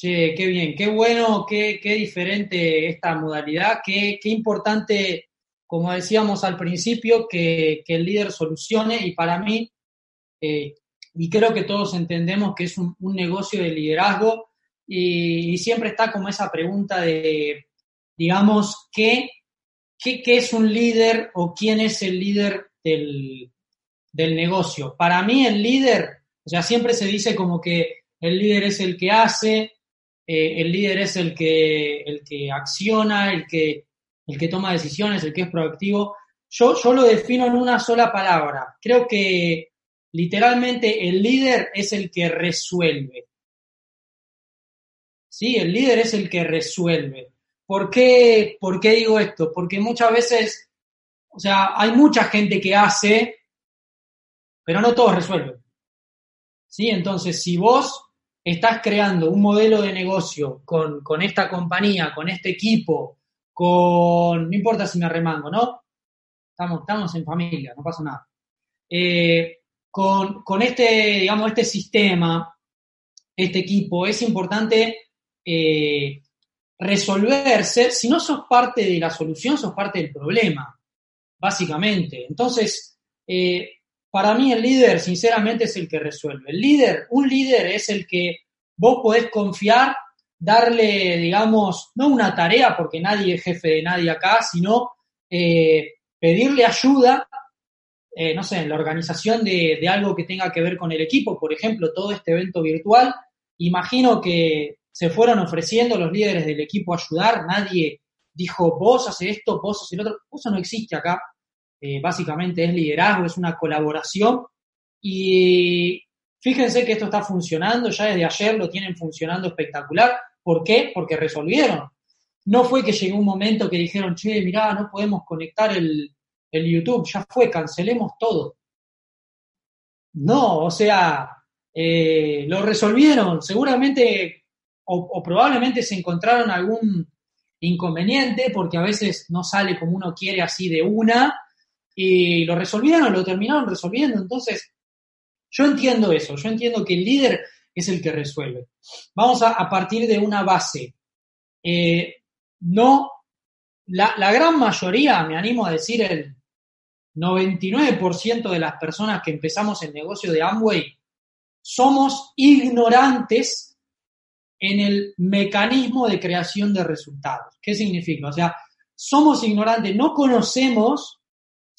Che, qué bien, qué bueno, qué, qué diferente esta modalidad, qué, qué importante, como decíamos al principio, que, que el líder solucione y para mí, eh, y creo que todos entendemos que es un, negocio de liderazgo y, y, siempre está como esa pregunta de, digamos, ¿qué, qué, qué es un líder o quién es el líder del, del negocio? Para mí el líder, o sea, siempre se dice como que el líder es el que hace, eh, el líder es el que, el que acciona, el que, el que toma decisiones, el que es proactivo. Yo, yo lo defino en una sola palabra. Creo que literalmente el líder es el que resuelve. Sí, el líder es el que resuelve. ¿Por qué, ¿Por qué digo esto? Porque muchas veces, o sea, hay mucha gente que hace, pero no todos resuelven. ¿Sí? Entonces, si vos estás creando un modelo de negocio con, con, esta compañía, con este equipo, con, no importa si me arremango, ¿no? Estamos, estamos en familia, no pasa nada. Eh, con, con, este, digamos, este sistema, este equipo, es importante eh, resolverse, si no sos parte de la solución, sos parte del problema, básicamente. Entonces, eh, para mí el líder, sinceramente, es el que resuelve. El líder, un líder es el que vos podés confiar, darle, digamos, no una tarea, porque nadie es jefe de nadie acá, sino eh, pedirle ayuda, eh, no sé, en la organización de, algo que tenga que ver con el equipo, por ejemplo, todo este evento virtual. Imagino que se fueron ofreciendo los líderes del equipo a ayudar, nadie dijo, vos haces esto, vos haces el otro, eso no existe acá eh, básicamente es liderazgo, es una colaboración. Y fíjense que esto está funcionando, ya desde ayer lo tienen funcionando espectacular. ¿Por qué? Porque resolvieron. No fue que llegó un momento que dijeron, che, mirá, no podemos conectar el, el YouTube, ya fue, cancelemos todo. No, o sea, eh, lo resolvieron. Seguramente o, o, probablemente se encontraron algún inconveniente porque a veces no sale como uno quiere así de una y lo resolvieron, lo terminaron resolviendo. Entonces, yo entiendo eso, yo entiendo que el líder es el que resuelve. Vamos a, partir de una base. Eh, no, la, la, gran mayoría, me animo a decir el 99% de las personas que empezamos el negocio de Amway, somos ignorantes en el mecanismo de creación de resultados. ¿Qué significa? O sea, somos ignorantes, no conocemos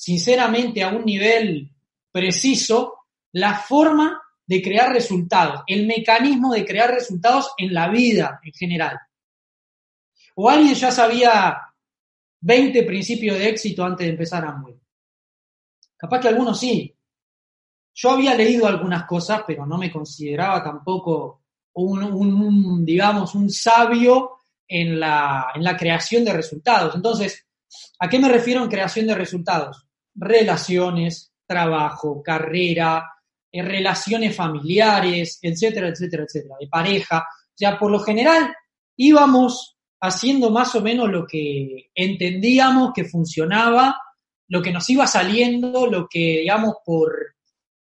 sinceramente a un nivel preciso la forma de crear resultados, el mecanismo de crear resultados en la vida en general. O alguien ya sabía 20 principios de éxito antes de empezar Amway. Capaz que algunos sí. Yo había leído algunas cosas, pero no me consideraba tampoco un, un digamos, un sabio en la, en la creación de resultados. Entonces, ¿a qué me refiero en creación de resultados? Relaciones, trabajo, carrera, eh, relaciones familiares, etcétera, etcétera, etcétera, de pareja. O sea, por lo general íbamos haciendo más o menos lo que entendíamos que funcionaba, lo que nos iba saliendo, lo que, digamos, por,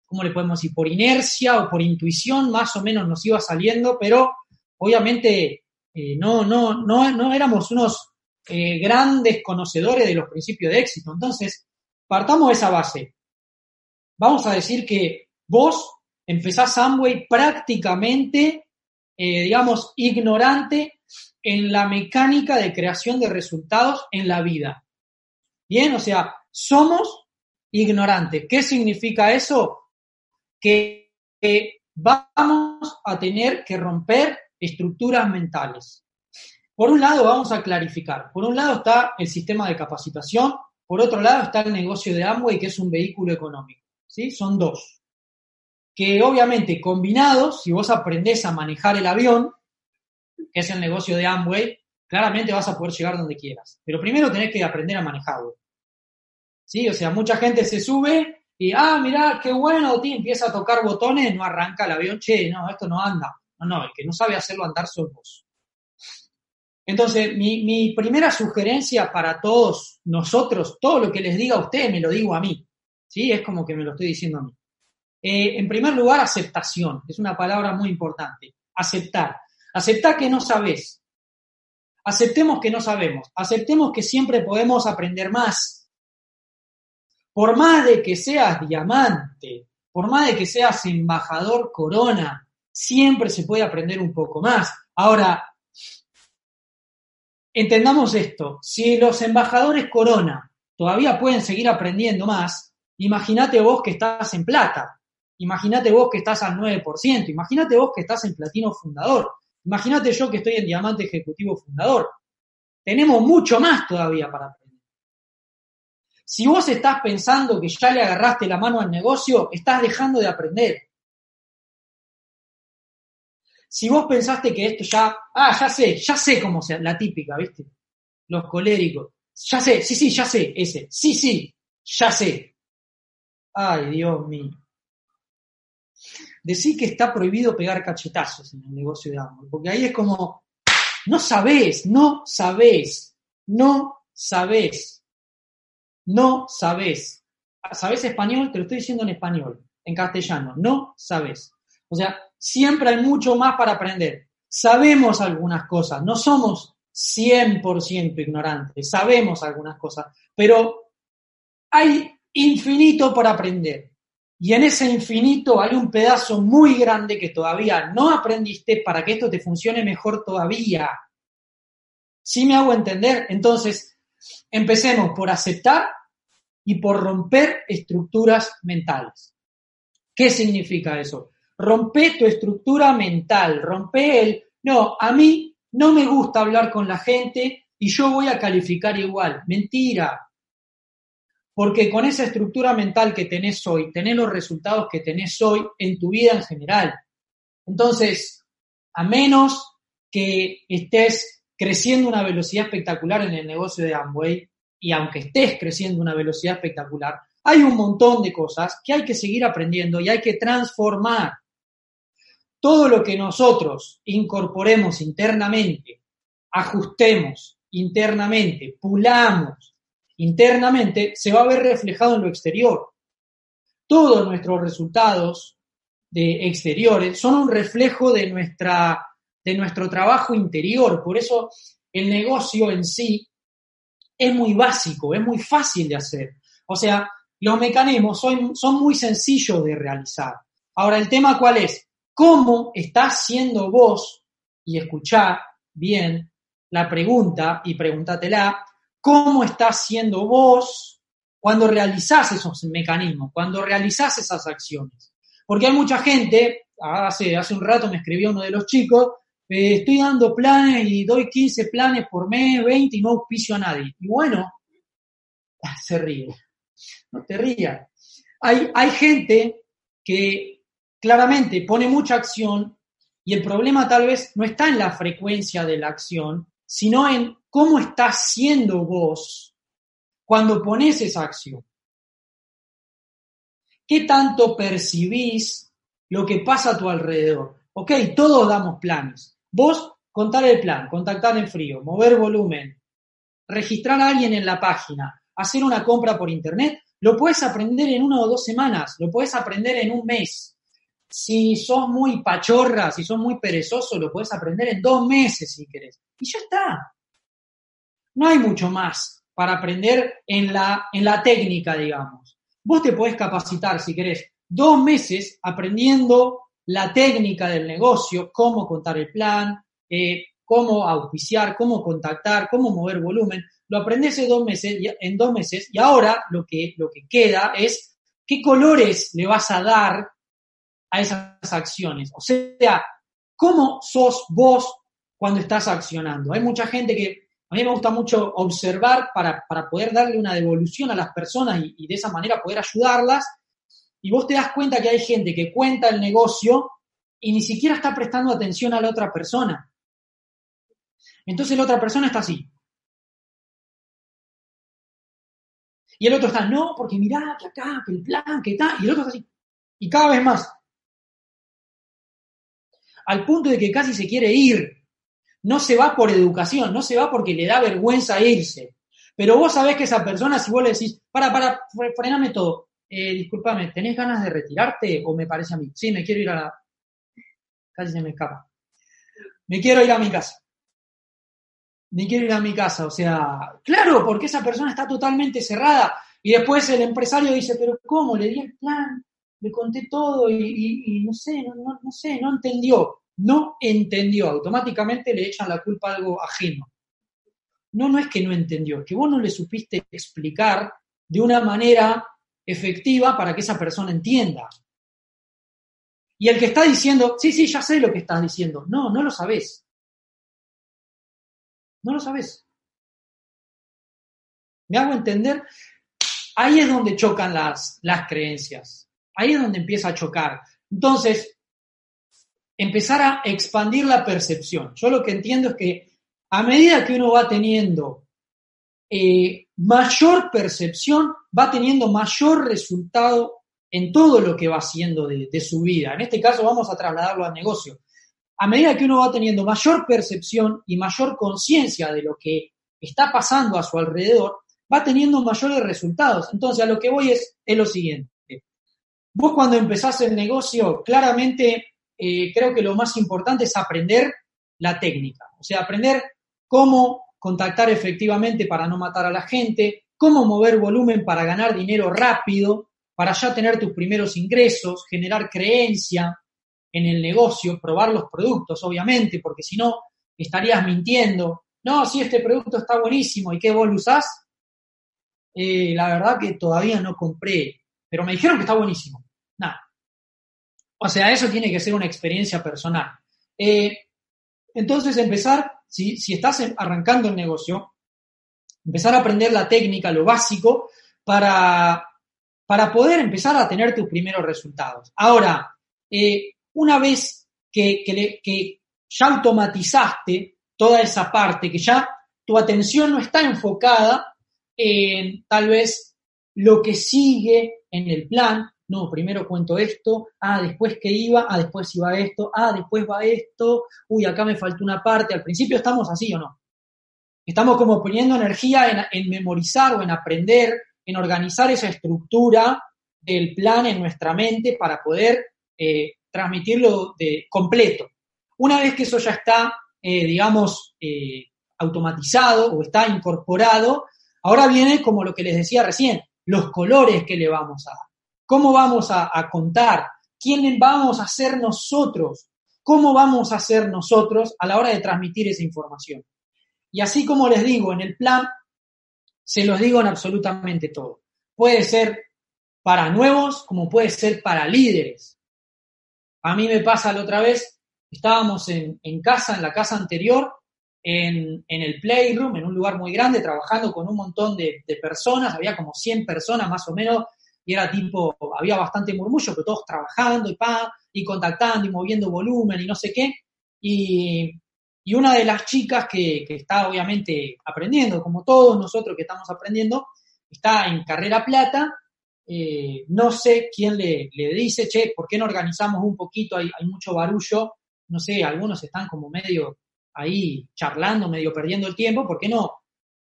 ¿cómo le podemos decir? Por inercia o por intuición, más o menos nos iba saliendo, pero obviamente eh, no, no, no, no éramos unos eh, grandes conocedores de los principios de éxito. Entonces, partamos de esa base. Vamos a decir que vos empezás Amway prácticamente, eh, digamos, ignorante en la mecánica de creación de resultados en la vida. Bien, o sea, somos ignorantes. ¿Qué significa eso? Que vamos a tener que romper estructuras mentales. Por un lado, vamos a clarificar. Por un lado está el sistema de capacitación, por otro lado está el negocio de Amway, que es un vehículo económico. ¿sí? Son dos. Que obviamente combinados, si vos aprendés a manejar el avión, que es el negocio de Amway, claramente vas a poder llegar donde quieras. Pero primero tenés que aprender a manejarlo. ¿Sí? O sea, mucha gente se sube y, ah, mirá, qué bueno, tío, empieza a tocar botones, no arranca el avión, che, no, esto no anda. No, no, el que no sabe hacerlo andar sos vos. Entonces, mi, primera sugerencia para todos nosotros, todo lo que les diga a ustedes, me lo digo a mí. ¿Sí? Es como que me lo estoy diciendo a mí. Eh, en primer lugar, aceptación. Es una palabra muy importante. Aceptar. Aceptá que no sabés. Aceptemos que no sabemos. Aceptemos que siempre podemos aprender más. Por más de que seas diamante, por más de que seas embajador corona, siempre se puede aprender un poco más. Ahora, entendamos esto. Si los embajadores corona todavía pueden seguir aprendiendo más, imagínate vos que estás en plata. Imagínate vos que estás al 9%, imagínate vos que estás en platino fundador, imagínate yo que estoy en diamante ejecutivo fundador. Tenemos mucho más todavía para aprender. Si vos estás pensando que ya le agarraste la mano al negocio, estás dejando de aprender. Si vos pensaste que esto ya, ah, ya sé, ya sé cómo sea, la típica, ¿viste? Los coléricos. Ya sé, sí, sí, ya sé, ese. Sí, sí, ya sé. Ay, Dios mío. Decir que está prohibido pegar cachetazos en el negocio de Amway, porque ahí es como, no sabés, no sabés, no sabés, no sabés. ¿Sabés español? Te lo estoy diciendo en español, en castellano, no sabés. O sea, siempre hay mucho más para aprender. Sabemos algunas cosas, no somos 100% ignorantes, sabemos algunas cosas, pero hay infinito por aprender. Y en ese infinito hay un pedazo muy grande que todavía no aprendiste para que esto te funcione mejor todavía. ¿Sí me hago entender? Entonces, empecemos por aceptar y por romper estructuras mentales. ¿Qué significa eso? Rompe tu estructura mental, rompe el, no, a mí no me gusta hablar con la gente y yo voy a calificar igual. Mentira, porque con esa estructura mental que tenés hoy, tenés los resultados que tenés hoy en tu vida en general. Entonces, a menos que estés creciendo una velocidad espectacular en el negocio de Amway, y aunque estés creciendo una velocidad espectacular, hay un montón de cosas que hay que seguir aprendiendo y hay que transformar. Todo lo que nosotros incorporemos internamente, ajustemos internamente, pulamos, internamente, se va a ver reflejado en lo exterior. Todos nuestros resultados de exteriores son un reflejo de, nuestra, de nuestro trabajo interior. Por eso el negocio en sí es muy básico, es muy fácil de hacer. O sea, los mecanismos son, son muy sencillos de realizar. Ahora, el tema cuál es? ¿Cómo estás siendo vos? Y escuchá bien la pregunta y pregúntatela cómo estás siendo vos cuando realizás esos mecanismos, cuando realizás esas acciones. Porque hay mucha gente, hace, hace un rato me escribió uno de los chicos, eh, estoy dando planes y doy 15 planes por mes, 20 y no auspicio a nadie. Y bueno, ah, se ríe, no te rías. Hay, hay gente que claramente pone mucha acción y el problema tal vez no está en la frecuencia de la acción, sino en cómo estás siendo vos cuando pones esa acción. ¿Qué tanto percibís lo que pasa a tu alrededor? Ok, todos damos planes. Vos contar el plan, contactar en frío, mover volumen, registrar a alguien en la página, hacer una compra por internet, lo puedes aprender en una o dos semanas, lo puedes aprender en un mes. Si sos muy pachorra, si sos muy perezoso, lo puedes aprender en dos meses si querés. Y ya está. No hay mucho más para aprender en la, en la técnica, digamos. Vos te podés capacitar, si querés, dos meses aprendiendo la técnica del negocio, cómo contar el plan, eh, cómo auspiciar, cómo contactar, cómo mover volumen. Lo aprendes en dos meses, en dos meses y ahora lo que, lo que queda es qué colores le vas a dar a esas acciones. O sea, cómo sos vos cuando estás accionando. Hay mucha gente que a mí me gusta mucho observar para, poder darle una devolución a las personas y, de esa manera poder ayudarlas. Y vos te das cuenta que hay gente que cuenta el negocio y ni siquiera está prestando atención a la otra persona. Entonces la otra persona está así. Y el otro está, no, porque mirá, que acá, que el plan, que está. Y el otro está así. Y cada vez más. Al punto de que casi se quiere ir no se va por educación, no se va porque le da vergüenza irse. Pero vos sabés que esa persona, si vos le decís, para, para, frename todo, eh, discúlpame, ¿tenés ganas de retirarte o me parece a mí? Sí, me quiero ir a la... Casi se me escapa. me quiero ir a mi casa. Me quiero ir a mi casa. O sea, claro, porque esa persona está totalmente cerrada. Y después el empresario dice, pero ¿cómo? Le di el plan, le conté todo y, no sé, no, sé, no entendió. No entendió. Automáticamente le echan la culpa a algo ajeno. No, no es que no entendió, es que vos no le supiste explicar de una manera efectiva para que esa persona entienda. Y el que está diciendo, sí, sí, ya sé lo que estás diciendo. No, no lo sabes. No lo sabes. ¿Me hago entender? Ahí es donde chocan las, las creencias. Ahí es donde empieza a chocar. Entonces, empezar a expandir la percepción. Yo lo que entiendo es que a medida que uno va teniendo eh, mayor percepción, va teniendo mayor resultado en todo lo que va haciendo de, su vida. En este caso vamos a trasladarlo al negocio. A medida que uno va teniendo mayor percepción y mayor conciencia de lo que está pasando a su alrededor, va teniendo mayores resultados. Entonces, a lo que voy es, es lo siguiente. Vos cuando empezás el negocio, claramente eh, creo que lo más importante es aprender la técnica, o sea, aprender cómo contactar efectivamente para no matar a la gente, cómo mover volumen para ganar dinero rápido, para ya tener tus primeros ingresos, generar creencia en el negocio, probar los productos, obviamente, porque si no, estarías mintiendo. No, si este producto está buenísimo y que vos lo usás, eh, la verdad que todavía no compré, pero me dijeron que está buenísimo. O sea, eso tiene que ser una experiencia personal. Eh, entonces, empezar, si, si estás arrancando el negocio, empezar a aprender la técnica, lo básico, para para poder empezar a tener tus primeros resultados. Ahora, eh, una vez que, que, ya automatizaste toda esa parte, que ya tu atención no está enfocada en tal vez lo que sigue en el plan, no, primero cuento esto, ah, después que iba, ah, después iba esto, ah, después va esto, uy, acá me faltó una parte, al principio estamos así o no. Estamos como poniendo energía en, en memorizar o en aprender en organizar esa estructura del plan en nuestra mente para poder eh, transmitirlo de completo. Una vez que eso ya está, eh, digamos, eh, automatizado o está incorporado, ahora viene como lo que les decía recién, los colores que le vamos a dar, cómo vamos a, contar, quién vamos a ser nosotros, cómo vamos a ser nosotros a la hora de transmitir esa información. Y así como les digo, en el plan se los digo en absolutamente todo. Puede ser para nuevos como puede ser para líderes. A mí me pasa la otra vez, estábamos en, casa, en la casa anterior, en, el playroom, en un lugar muy grande, trabajando con un montón de, personas, había como 100 personas más o menos, y era tipo, había bastante murmullo, pero todos trabajando y pa, y contactando y moviendo volumen y no sé qué. Y, y una de las chicas que, está obviamente aprendiendo, como todos nosotros que estamos aprendiendo, está en carrera plata. Eh, no sé quién le, dice, che, ¿por qué no organizamos un poquito? Hay, hay mucho barullo. No sé, algunos están como medio ahí charlando, medio perdiendo el tiempo. ¿Por qué no,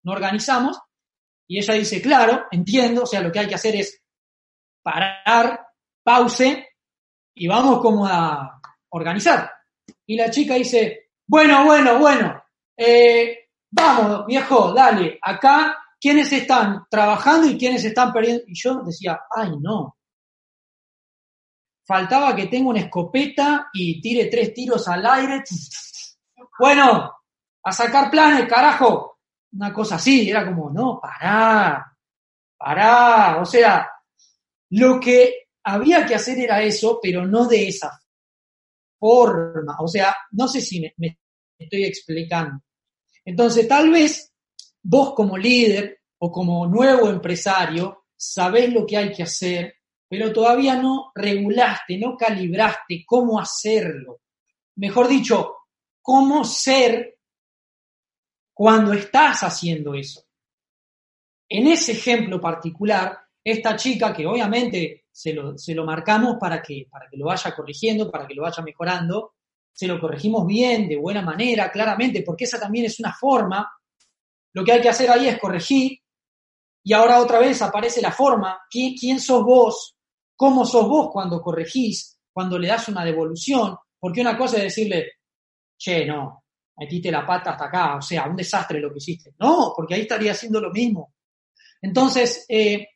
no organizamos? Y ella dice, claro, entiendo, o sea, lo que hay que hacer es parar, pause y vamos como a organizar. Y la chica dice, bueno, bueno, bueno. Eh, vamos, viejo, dale. Acá, ¿quiénes están trabajando y quiénes están perdiendo? Y yo decía, ay, no. Faltaba que tenga una escopeta y tire tres tiros al aire. Bueno, a sacar planes, carajo. Una cosa así, era como, no, pará, pará. O sea, lo que había que hacer era eso, pero no de esa forma. O sea, no sé si me, estoy explicando. Entonces, tal vez vos como líder o como nuevo empresario sabés lo que hay que hacer, pero todavía no regulaste, no calibraste cómo hacerlo. Mejor dicho, cómo ser cuando estás haciendo eso. En ese ejemplo particular, esta chica que obviamente se lo, marcamos para que, para que lo vaya corrigiendo, para que lo vaya mejorando, se lo corregimos bien, de buena manera, claramente, porque esa también es una forma. Lo que hay que hacer ahí es corregir y ahora otra vez aparece la forma. ¿Quién, quién sos vos? ¿Cómo sos vos cuando corregís? Cuando le das una devolución? Porque una cosa es decirle, che, no, metiste la pata hasta acá, o sea, un desastre lo que hiciste. No, porque ahí estaría haciendo lo mismo. Entonces, eh,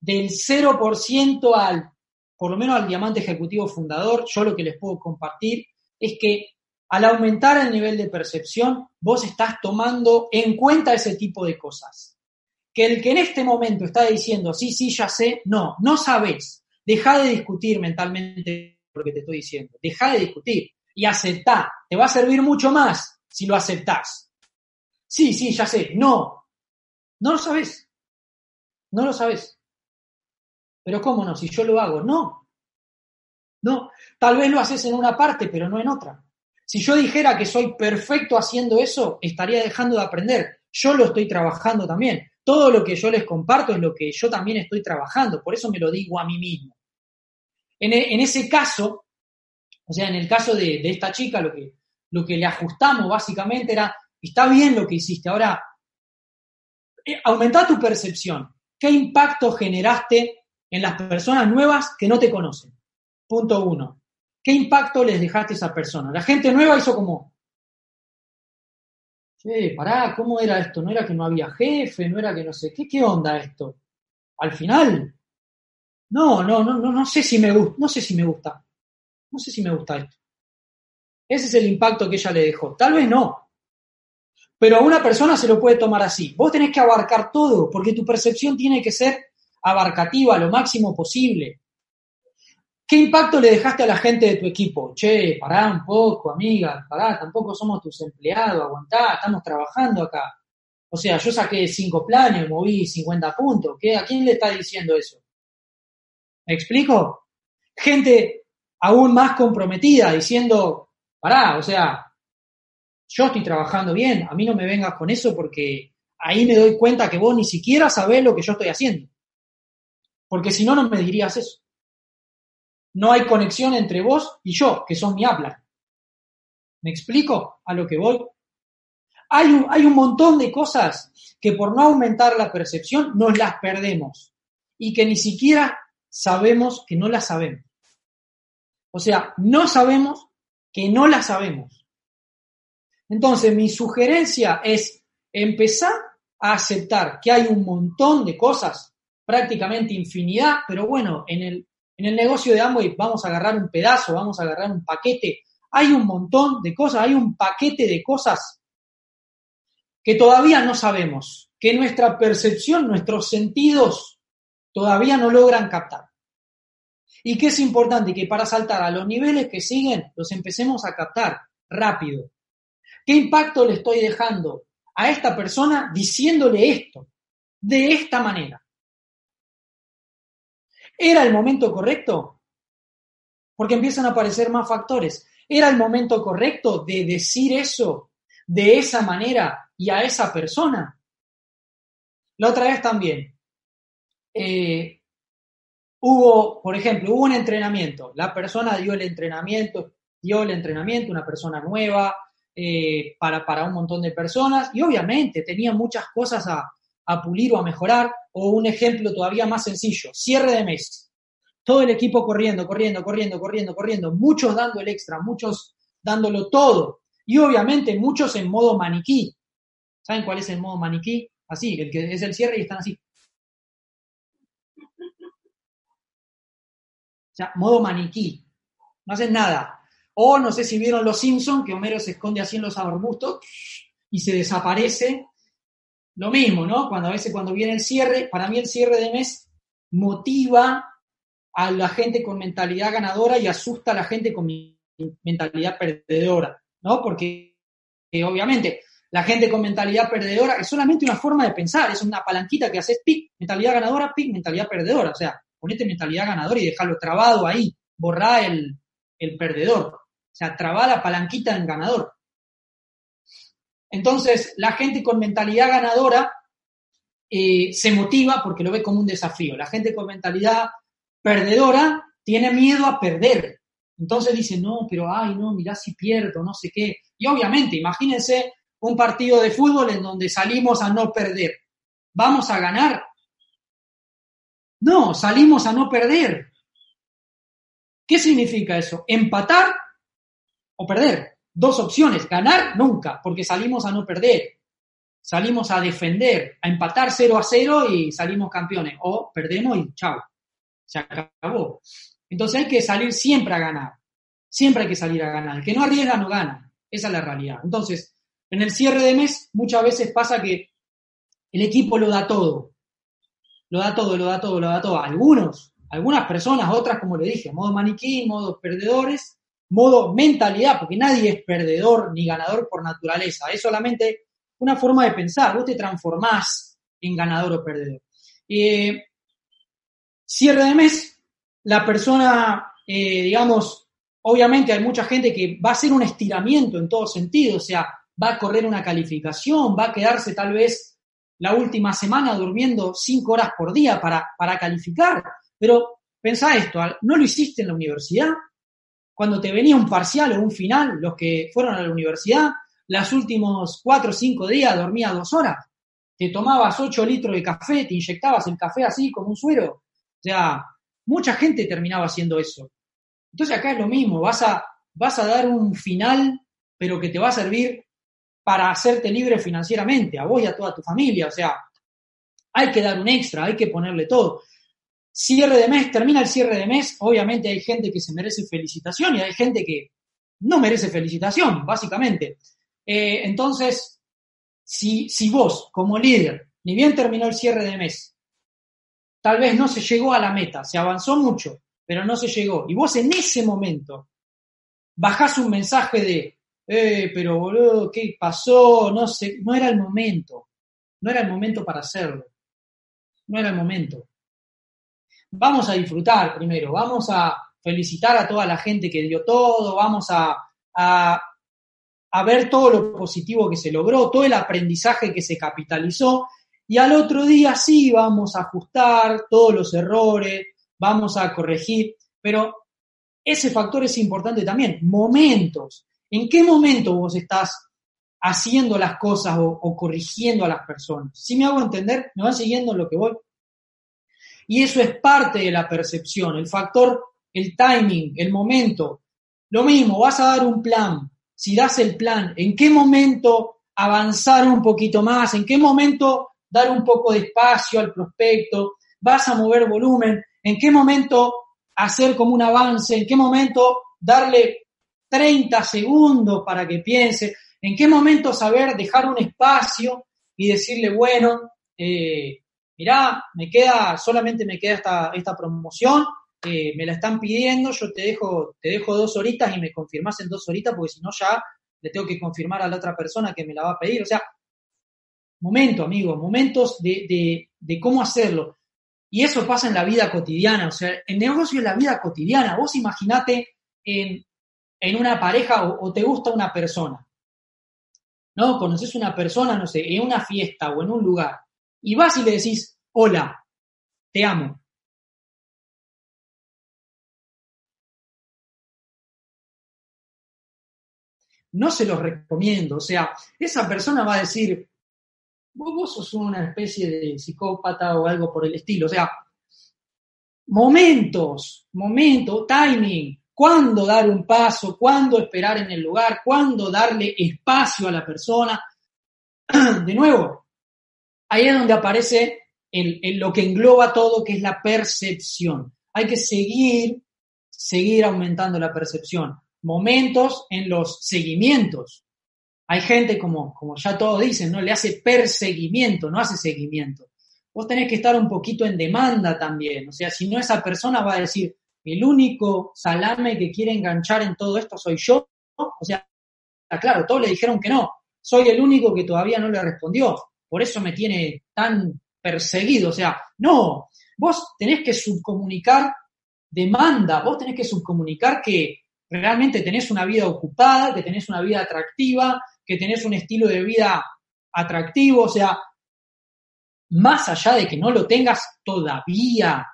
del 0% al, por lo menos al diamante ejecutivo fundador, yo lo que les puedo compartir es que al aumentar el nivel de percepción, vos estás tomando en cuenta ese tipo de cosas. Que el que en este momento está diciendo, sí, sí, ya sé, no, no sabes. Deja de discutir mentalmente lo que te estoy diciendo. Deja de discutir y aceptá. Te va a servir mucho más si lo aceptás. Sí, sí, ya sé. No. No lo sabes. No lo sabes. Pero ¿cómo no? Si yo lo hago. No. No. Tal vez lo haces en una parte, pero no en otra. Si yo dijera que soy perfecto haciendo eso, estaría dejando de aprender. Yo lo estoy trabajando también. Todo lo que yo les comparto es lo que yo también estoy trabajando. Por eso me lo digo a mí mismo. En, en ese caso, o sea, en el caso de, esta chica, lo que, lo que le ajustamos básicamente era, está bien lo que hiciste, ahora, eh, aumenta tu percepción. ¿Qué impacto generaste en las personas nuevas que no te conocen? Punto uno. ¿Qué impacto les dejaste a esa persona? La gente nueva hizo como, che, pará, ¿cómo era esto? ¿No era que no había jefe? ¿No era que no sé qué? ¿Qué onda esto? Al final, no, no, no, no, no sé si me gusta, no sé si me gusta no sé si me gusta esto. Ese es el impacto que ella le dejó. Tal vez no. Pero a una persona se lo puede tomar así. Vos tenés que abarcar todo, porque tu percepción tiene que ser abarcativa lo máximo posible. ¿Qué impacto le dejaste a la gente de tu equipo? Che, pará un poco, amiga, pará, tampoco somos tus empleados, aguantá, estamos trabajando acá. O sea, yo saqué cinco planes, moví 50 puntos. ¿Qué? ¿A quién le está diciendo eso? ¿Me explico? Gente aún más comprometida, diciendo, pará, o sea, yo estoy trabajando bien, a mí no me vengas con eso porque ahí me doy cuenta que vos ni siquiera sabés lo que yo estoy haciendo. Porque si no, no me dirías eso. No hay conexión entre vos y yo, que son mi habla. ¿Me explico a lo que voy? Hay un, hay un montón de cosas que por no aumentar la percepción nos las perdemos y que ni siquiera sabemos que no las sabemos. O sea, no sabemos que no la sabemos. Entonces, mi sugerencia es empezar a aceptar que hay un montón de cosas, prácticamente infinidad, pero bueno, en el, en el negocio de Amway vamos a agarrar un pedazo, vamos a agarrar un paquete. Hay un montón de cosas, hay un paquete de cosas que todavía no sabemos, que nuestra percepción, nuestros sentidos todavía no logran captar. Y que es importante que para saltar a los niveles que siguen los empecemos a captar rápido. ¿Qué impacto le estoy dejando a esta persona diciéndole esto de esta manera? ¿Era el momento correcto? Porque empiezan a aparecer más factores. ¿Era el momento correcto de decir eso de esa manera y a esa persona? La otra vez también. Eh, Hubo, por ejemplo, hubo un entrenamiento, la persona dio el entrenamiento, dio el entrenamiento, una persona nueva, eh, para, para un montón de personas, y obviamente tenía muchas cosas a, a pulir o a mejorar, o un ejemplo todavía más sencillo, cierre de mes. Todo el equipo corriendo, corriendo, corriendo, corriendo, corriendo, muchos dando el extra, muchos dándolo todo, y obviamente muchos en modo maniquí. ¿Saben cuál es el modo maniquí? Así, el que es el cierre y están así. modo maniquí. No hacen nada. O no sé si vieron Los Simpsons, que Homero se esconde así en los arbustos y se desaparece. Lo mismo, ¿no? Cuando a veces cuando viene el cierre, para mí el cierre de mes motiva a la gente con mentalidad ganadora y asusta a la gente con mentalidad perdedora, ¿no? Porque eh, obviamente la gente con mentalidad perdedora es solamente una forma de pensar, es una palanquita que haces pic, mentalidad ganadora, pic, mentalidad perdedora. O sea, ponete mentalidad ganadora y dejarlo trabado ahí, borrá el, perdedor, o sea, trabá la palanquita en ganador. Entonces, la gente con mentalidad ganadora eh, se motiva porque lo ve como un desafío. La gente con mentalidad perdedora tiene miedo a perder. Entonces dice, no, pero ay, no, mirá si pierdo, no sé qué. Y obviamente, imagínense un partido de fútbol en donde salimos a no perder. ¿Vamos a ganar? No, salimos a no perder. ¿Qué significa eso? ¿Empatar o perder? Dos opciones, ganar nunca, porque salimos a no perder, salimos a defender, a empatar 0 a 0 y salimos campeones, o perdemos y chao, se acabó. Entonces hay que salir siempre a ganar, siempre hay que salir a ganar, el que no arriesga no gana, esa es la realidad. Entonces, en el cierre de mes muchas veces pasa que el equipo lo da todo, lo da todo, lo da todo, lo da todo. Algunos, algunas personas, otras, como le dije, modo maniquí, modo perdedores, modo mentalidad, porque nadie es perdedor ni ganador por naturaleza, es solamente una forma de pensar, vos te transformás en ganador o perdedor. Eh, cierre de mes, la persona, eh, digamos, obviamente hay mucha gente que va a hacer un estiramiento en todo sentido, o sea, va a correr una calificación, va a quedarse tal vez la última semana durmiendo cinco horas por día para, para calificar. Pero pensá esto, ¿no lo hiciste en la universidad? Cuando te venía un parcial o un final, los que fueron a la universidad, los últimos cuatro o cinco días dormía dos horas. Te tomabas ocho litros de café, te inyectabas el café así como un suero. O sea, mucha gente terminaba haciendo eso. Entonces acá es lo mismo, vas a, vas a dar un final, pero que te va a servir para hacerte libre financieramente, a vos y a toda tu familia. O sea, hay que dar un extra, hay que ponerle todo. Cierre de mes, termina el cierre de mes, obviamente hay gente que se merece felicitación y hay gente que no merece felicitación, básicamente. Eh, entonces, si, si vos, como líder, ni bien terminó el cierre de mes, tal vez no se llegó a la meta, se avanzó mucho, pero no se llegó, y vos en ese momento bajás un mensaje de eh, pero boludo, ¿qué pasó? No sé, no era el momento. No era el momento para hacerlo. No era el momento. Vamos a disfrutar primero, vamos a felicitar a toda la gente que dio todo, vamos a, ver todo lo positivo que se logró, todo el aprendizaje que se capitalizó y al otro día sí vamos a ajustar todos los errores, vamos a corregir, pero ese factor es importante también, momentos. ¿En qué momento vos estás haciendo las cosas o, corrigiendo a las personas? Si me hago entender, me van siguiendo en lo que voy. Y eso es parte de la percepción, el factor, el timing, el momento. Lo mismo, vas a dar un plan. Si das el plan, ¿en qué momento avanzar un poquito más? ¿En qué momento dar un poco de espacio al prospecto? ¿Vas a mover volumen? ¿En qué momento hacer como un avance? ¿En qué momento darle 30 segundos para que piense, en qué momento saber dejar un espacio y decirle, bueno, eh, mirá, me queda, solamente me queda esta, esta promoción, eh, me la están pidiendo, yo te dejo, te dejo dos horitas y me confirmas en dos horitas, porque si no ya le tengo que confirmar a la otra persona que me la va a pedir. O sea, momento, amigo, momentos de, de, de cómo hacerlo. Y eso pasa en la vida cotidiana, o sea, el negocio es la vida cotidiana. Vos imaginate en, en una pareja o, te gusta una persona. ¿No? Conoces una persona, no sé, en una fiesta o en un lugar. Y vas y le decís, hola, te amo. No se los recomiendo. O sea, esa persona va a decir, vos, sos una especie de psicópata o algo por el estilo. O sea, momentos, momento, timing, cuándo dar un paso, cuándo esperar en el lugar, cuándo darle espacio a la persona. De nuevo, ahí es donde aparece lo que engloba todo, que es la percepción. Hay que seguir, seguir aumentando la percepción. Momentos en los seguimientos. Hay gente, como, como ya todos dicen, ¿no? Le hace perseguimiento, no hace seguimiento. Vos tenés que estar un poquito en demanda también. O sea, si no, esa persona va a decir, el único salame que quiere enganchar en todo esto soy yo. O sea, claro, todos le dijeron que no. Soy el único que todavía no le respondió. Por eso me tiene tan perseguido. O sea, no, vos tenés que subcomunicar demanda, vos tenés que subcomunicar que realmente tenés una vida ocupada, que tenés una vida atractiva, que tenés un estilo de vida atractivo, o sea, más allá de que no lo tengas todavía,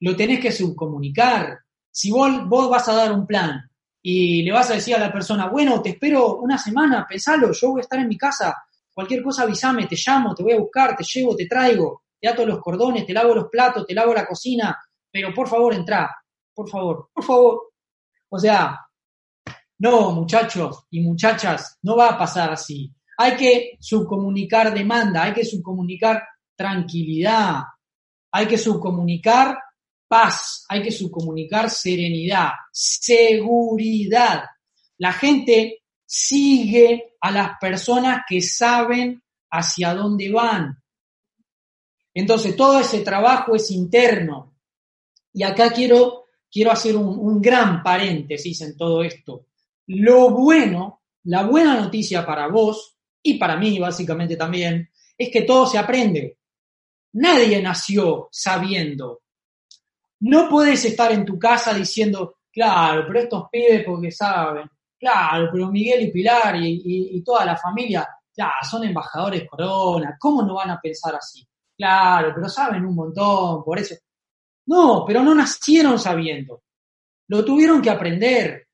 lo tenés que subcomunicar. Si vos, vos vas a dar un plan y le vas a decir a la persona, bueno, te espero una semana, pensalo, yo voy a estar en mi casa, cualquier cosa avísame, te llamo, te voy a buscar, te llevo, te traigo, te ato los cordones, te lavo los platos, te lavo la cocina, pero por favor entra, por favor, por favor. O sea, No, muchachos y muchachas, no va a pasar así. Hay que subcomunicar demanda, hay que subcomunicar tranquilidad, hay que subcomunicar paz, hay que subcomunicar serenidad, seguridad. La gente sigue a las personas que saben hacia dónde van. Entonces, todo ese trabajo es interno. Y acá quiero, quiero hacer un, un gran paréntesis en todo esto. Lo bueno, la buena noticia para vos y para mí básicamente también, es que todo se aprende. Nadie nació sabiendo. No puedes estar en tu casa diciendo, claro, pero estos pibes porque saben, claro, pero Miguel y Pilar y, toda la familia, ya, son embajadores corona, ¿cómo no van a pensar así? Claro, pero saben un montón, por eso. No, pero no nacieron sabiendo. Lo tuvieron que aprender.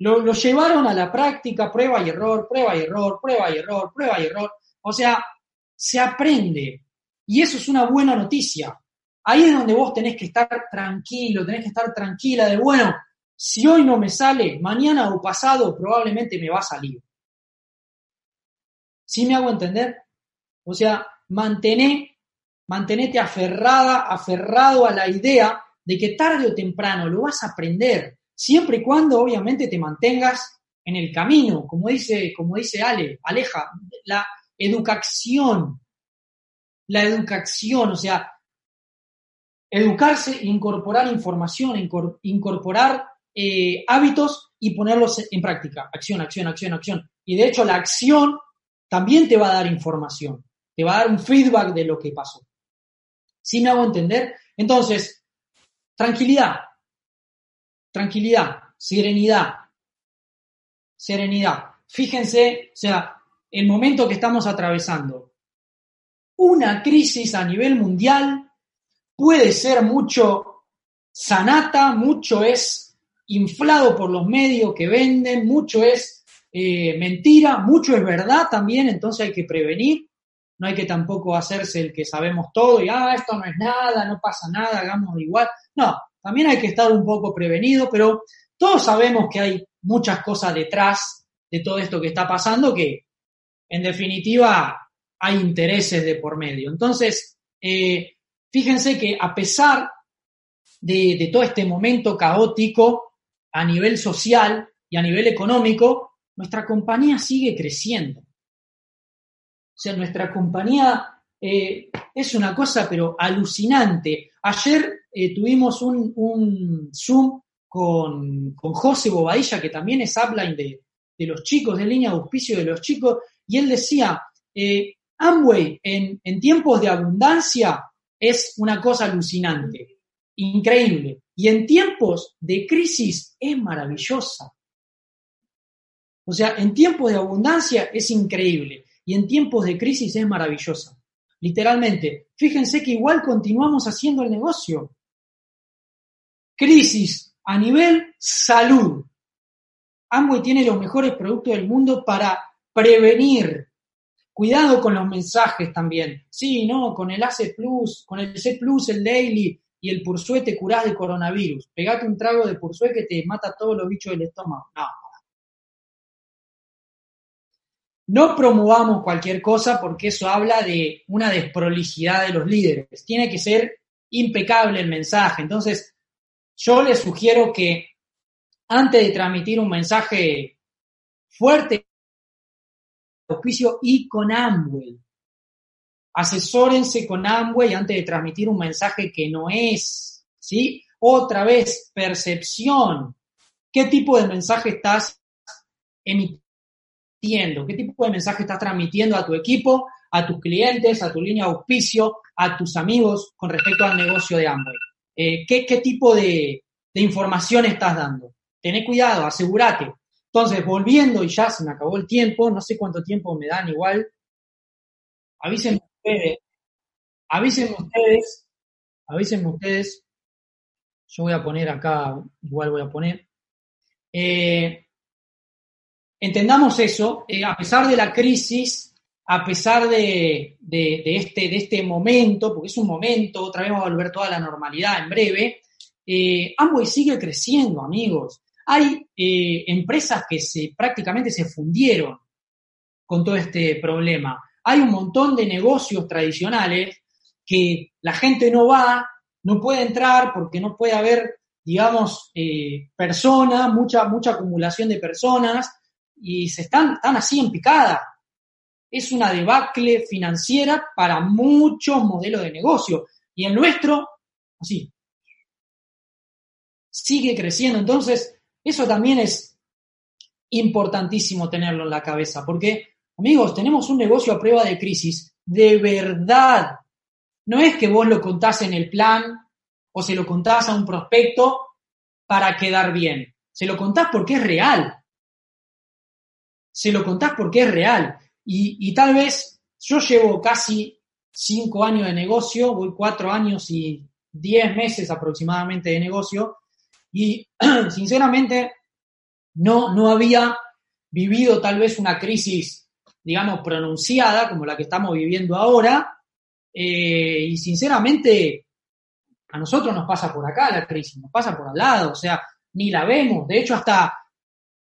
Lo, llevaron a la práctica, prueba y error, prueba y error, prueba y error, prueba y error. O sea, se aprende. Y eso es una buena noticia. Ahí es donde vos tenés que estar tranquilo, tenés que estar tranquila de, bueno, si hoy no me sale, mañana o pasado probablemente me va a salir. ¿Sí me hago entender? O sea, mantené, mantenete aferrada, aferrado a la idea de que tarde o temprano lo vas a aprender, siempre y cuando obviamente te mantengas en el camino, como dice, como dice Ale, Aleja, la educación, la educación, o sea, educarse, incorporar información, incorporar eh, hábitos y ponerlos en práctica. Acción, acción, acción, acción. Y de hecho la acción también te va a dar información, te va a dar un feedback de lo que pasó. ¿Sí me hago entender? Entonces, tranquilidad, tranquilidad, serenidad, serenidad. Fíjense, o sea, el momento que estamos atravesando. Una crisis a nivel mundial puede ser mucho sanata, mucho es inflado por los medios que venden, mucho es eh, mentira, mucho es verdad también, entonces hay que prevenir, no hay que tampoco hacerse el que sabemos todo y, ah, esto no es nada, no pasa nada, hagamos igual. No, también hay que estar un poco prevenido, pero todos sabemos que hay muchas cosas detrás de todo esto que está pasando que, en definitiva, hay intereses de por medio. Entonces, eh, fíjense que a pesar de, todo este momento caótico a nivel social y a nivel económico, nuestra compañía sigue creciendo. O sea, nuestra compañía eh, es una cosa, pero alucinante. Ayer eh, tuvimos un, Zoom con, con, José Bobadilla, que también es upline de, de, los chicos, de línea de auspicio de los chicos, y él decía, eh, Amway en, en tiempos de abundancia es una cosa alucinante, increíble, y en tiempos de crisis es maravillosa. O sea, en tiempos de abundancia es increíble y en tiempos de crisis es maravillosa. Literalmente, fíjense que igual continuamos haciendo el negocio. Crisis a nivel salud. Amway tiene los mejores productos del mundo para prevenir. Cuidado con los mensajes también. Sí, no, con el AC Plus, con el C Plus, el Daily y el Pursué te curás de coronavirus. Pegate un trago de Pursué que te mata todos los bichos del estómago. No, no promovamos cualquier cosa porque eso habla de una desprolijidad de los líderes. Tiene que ser impecable el mensaje. Entonces, yo les sugiero que antes de transmitir un mensaje fuerte, auspicio y con Amway. Asesórense con Amway antes de transmitir un mensaje que no es, ¿sí? Otra vez, percepción. ¿Qué tipo de mensaje estás emitiendo? ¿Qué tipo de mensaje estás transmitiendo a tu equipo, a tus clientes, a tu línea de auspicio, a tus amigos con respecto al negocio de Amway? Eh, ¿qué, tipo de, información estás dando? Tené cuidado, asegúrate. Entonces, volviendo, y ya se me acabó el tiempo, no sé cuánto tiempo me dan igual. Avísenme ustedes, avísenme ustedes, avísenme ustedes. Yo voy a poner acá, igual voy a poner. Eh, entendamos eso, eh, a pesar de la crisis, a pesar de, este, de este momento, porque es un momento, otra vez va a volver toda la normalidad en breve, eh, Amway sigue creciendo, amigos. Hay eh, empresas que se, prácticamente se fundieron con todo este problema. Hay un montón de negocios tradicionales que la gente no va, no puede entrar porque no puede haber, digamos, eh, personas, mucha, mucha acumulación de personas y se están, están así en picada. Es una debacle financiera para muchos modelos de negocio. Y el nuestro, así, sigue creciendo. Entonces, eso también es importantísimo tenerlo en la cabeza, porque, amigos, tenemos un negocio a prueba de crisis de verdad. No es que vos lo contás en el plan o se lo contás a un prospecto para quedar bien. Se lo contás porque es real. Se lo contás porque es real. Y, y tal vez yo llevo casi cinco años de negocio, voy cuatro años y diez meses aproximadamente de negocio, y sinceramente no, no había vivido tal vez una crisis, digamos, pronunciada como la que estamos viviendo ahora, eh, y sinceramente a nosotros nos pasa por acá la crisis, nos pasa por al lado, o sea, ni la vemos, de hecho hasta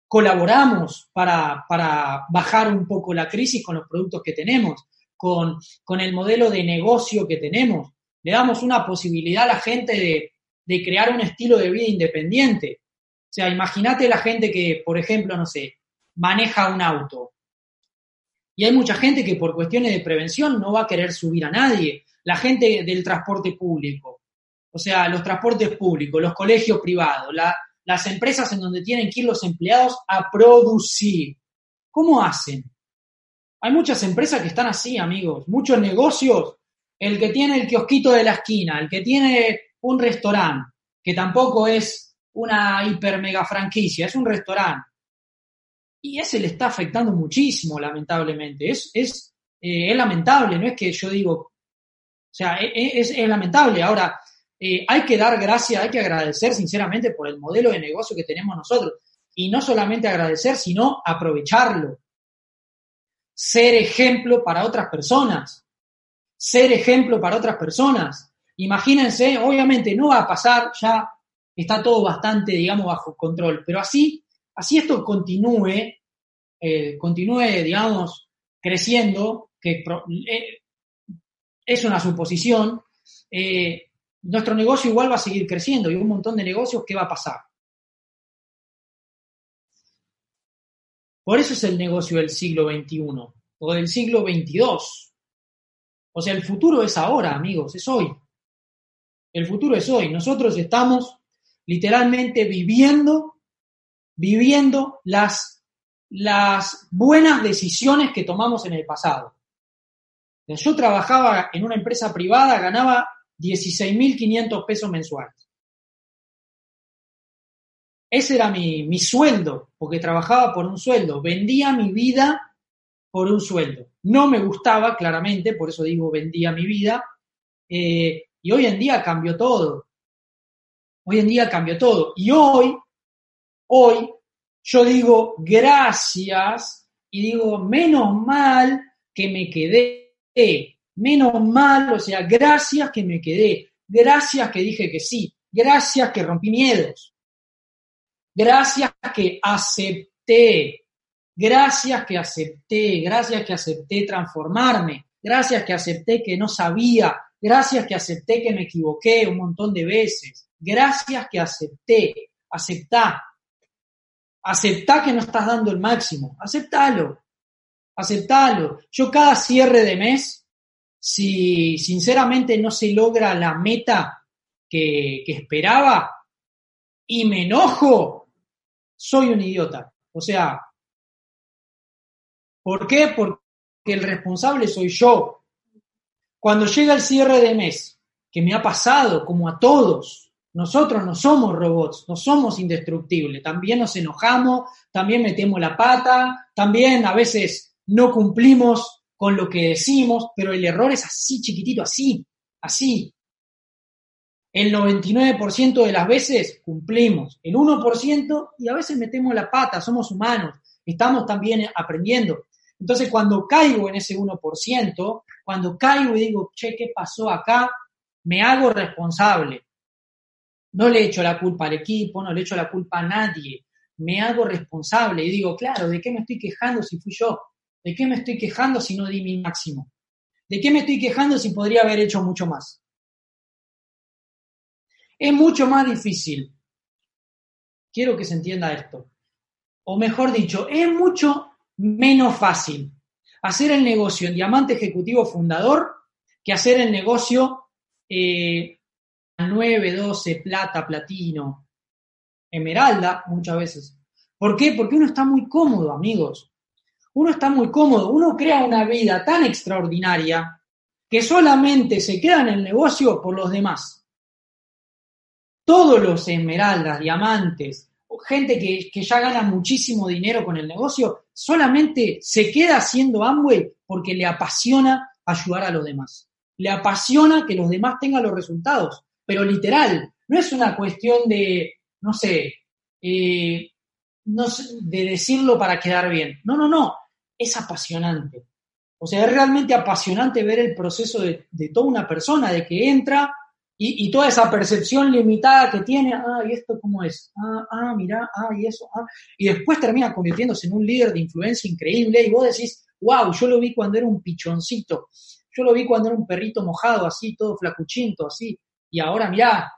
colaboramos para, para bajar un poco la crisis con los productos que tenemos, con, con el modelo de negocio que tenemos, le damos una posibilidad a la gente de, de crear un estilo de vida independiente. O sea, imagínate la gente que, por ejemplo, no sé, maneja un auto. Y hay mucha gente que por cuestiones de prevención no va a querer subir a nadie. La gente del transporte público. O sea, los transportes públicos, los colegios privados, las empresas en donde tienen que ir los empleados a producir. ¿Cómo hacen? Hay muchas empresas que están así, amigos. Muchos negocios. El que tiene el kiosquito de la esquina, el que tiene un restaurante, que tampoco es una hiper mega franquicia, es un restaurante. Y ese le está afectando muchísimo, lamentablemente. Es, es, eh, es lamentable, no es que yo digo, o sea, e, e, es, es, lamentable. Ahora, eh, hay que dar gracias, hay que agradecer sinceramente por el modelo de negocio que tenemos nosotros. Y no solamente agradecer, sino aprovecharlo. Ser ejemplo para otras personas. Ser ejemplo para otras personas. Imagínense, obviamente no va a pasar, ya está todo bastante, digamos, bajo control, pero así, así esto continúe, eh, continúe, digamos, creciendo, que eh, es una suposición, eh, nuestro negocio igual va a seguir creciendo y un montón de negocios, ¿qué va a pasar? Por eso es el negocio del siglo XXI o del siglo XXII. O sea, el futuro es ahora, amigos, es hoy. El futuro es hoy. Nosotros estamos literalmente viviendo, viviendo las, las buenas decisiones que tomamos en el pasado. Yo trabajaba en una empresa privada, ganaba 16.500 pesos mensuales. Ese era mi, mi, sueldo, porque trabajaba por un sueldo. Vendía mi vida por un sueldo. No me gustaba, claramente, por eso digo vendía mi vida. Eh, y hoy en día cambió todo. Hoy en día cambió todo. Y hoy, hoy, yo digo gracias y digo menos mal que me quedé. Menos mal, o sea, gracias que me quedé. Gracias que dije que sí. Gracias que rompí miedos. Gracias que acepté. Gracias que acepté. Gracias que acepté transformarme. Gracias que acepté que no sabía Gracias que acepté que me equivoqué un montón de veces. Gracias que acepté. Aceptá. Aceptá que no estás dando el máximo. Aceptalo. Aceptalo. Yo cada cierre de mes, si sinceramente no se logra la meta que, que esperaba y me enojo, soy un idiota. O sea, ¿por qué? Porque el responsable soy yo. Cuando llega el cierre de mes, que me ha pasado como a todos, nosotros no somos robots, no somos indestructibles, también nos enojamos, también metemos la pata, también a veces no cumplimos con lo que decimos, pero el error es así chiquitito, así, así. El 99% de las veces cumplimos, el 1% y a veces metemos la pata, somos humanos, estamos también aprendiendo. Entonces, cuando caigo en ese 1%, cuando caigo y digo, che, ¿qué pasó acá? Me hago responsable. No le echo la culpa al equipo, no le echo la culpa a nadie. me hago responsable y digo, claro, ¿de qué me estoy quejando si fui yo? ¿De qué me estoy quejando si no di mi máximo? ¿De qué me estoy quejando si podría haber hecho mucho más? Es mucho más difícil. Quiero que se entienda esto. O mejor dicho, es mucho menos fácil hacer el negocio en diamante ejecutivo fundador que hacer el negocio eh, 9, 12, plata, platino, esmeralda, muchas veces. ¿Por qué? Porque uno está muy cómodo, amigos. Uno está muy cómodo, uno crea una vida tan extraordinaria que solamente se queda en el negocio por los demás. Todos los esmeraldas, diamantes, gente que, que, ya gana muchísimo dinero con el negocio, solamente se queda haciendo Amway porque le apasiona ayudar a los demás. Le apasiona que los demás tengan los resultados, pero literal, no es una cuestión de, no sé, eh, no de decirlo para quedar bien. No, no, no, es apasionante. O sea, es realmente apasionante ver el proceso de, de toda una persona, de que entra y, y, toda esa percepción limitada que tiene, ah, ¿y esto cómo es? Ah, ah, mira, ah, y eso, ah. Y después termina convirtiéndose en un líder de influencia increíble y vos decís, wow, yo lo vi cuando era un pichoncito, yo lo vi cuando era un perrito mojado, así, todo flacuchinto, así, y ahora mirá,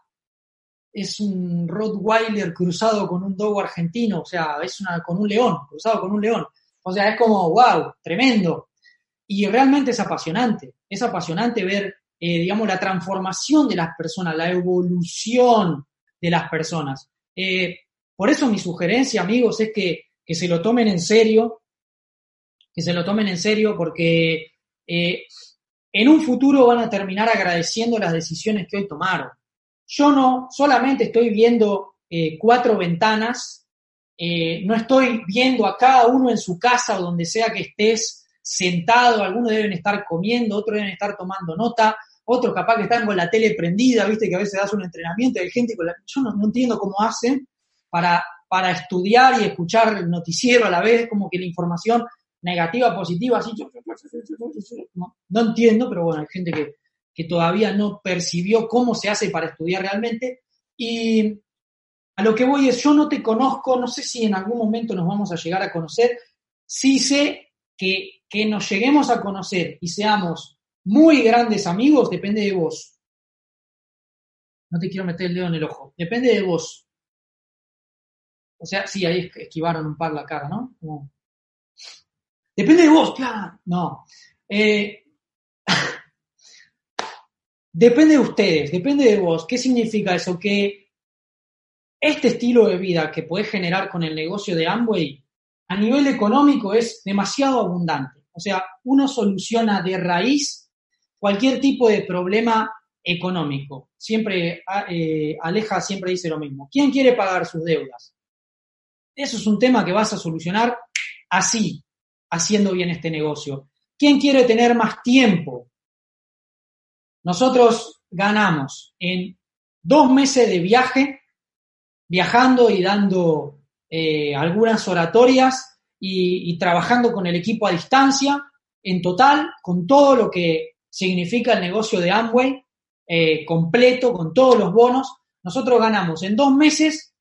es un Rottweiler cruzado con un dogo argentino, o sea, es una, con un león, cruzado con un león. O sea, es como, wow, tremendo. Y realmente es apasionante, es apasionante ver eh, digamos, la transformación de las personas, la evolución de las personas. Eh, por eso mi sugerencia, amigos, es que, que, se lo tomen en serio, que se lo tomen en serio porque eh, en un futuro van a terminar agradeciendo las decisiones que hoy tomaron. Yo no solamente estoy viendo eh, cuatro ventanas, no estoy viendo a cada uno en su casa o donde sea que estés sentado, algunos deben estar comiendo, otros deben estar tomando nota, otros capaz que están con la tele prendida, viste que a veces das un entrenamiento y hay gente con la... Yo no, no entiendo cómo hacen para, para estudiar y escuchar el noticiero a la vez, como que la información negativa, positiva, así... No, entiendo, pero bueno, hay gente que, que todavía no percibió cómo se hace para estudiar realmente. Y a lo que voy es, yo no te conozco, no sé si en algún momento nos vamos a llegar a conocer, sí sé que, que nos lleguemos a conocer y seamos muy grandes amigos, depende de vos. No te quiero meter el dedo en el ojo. Depende de vos. O sea, sí, ahí esquivaron un par la cara, ¿no? Depende de vos, claro. No. Eh, depende de ustedes, depende de vos. ¿Qué significa eso? Que este estilo de vida que puedes generar con el negocio de Amway a nivel económico es demasiado abundante. O sea, uno soluciona de raíz cualquier tipo de problema económico. Siempre, ah, eh, Aleja siempre dice lo mismo. ¿Quién quiere pagar sus deudas? Eso es un tema que vas a solucionar así, haciendo bien este negocio. ¿Quién quiere tener más tiempo? Nosotros ganamos en dos meses de viaje, viajando y dando eh, algunas oratorias y, trabajando con el equipo a distancia, en total, con todo lo que significa el negocio de Amway eh, completo, con todos los bonos. Nosotros ganamos en dos meses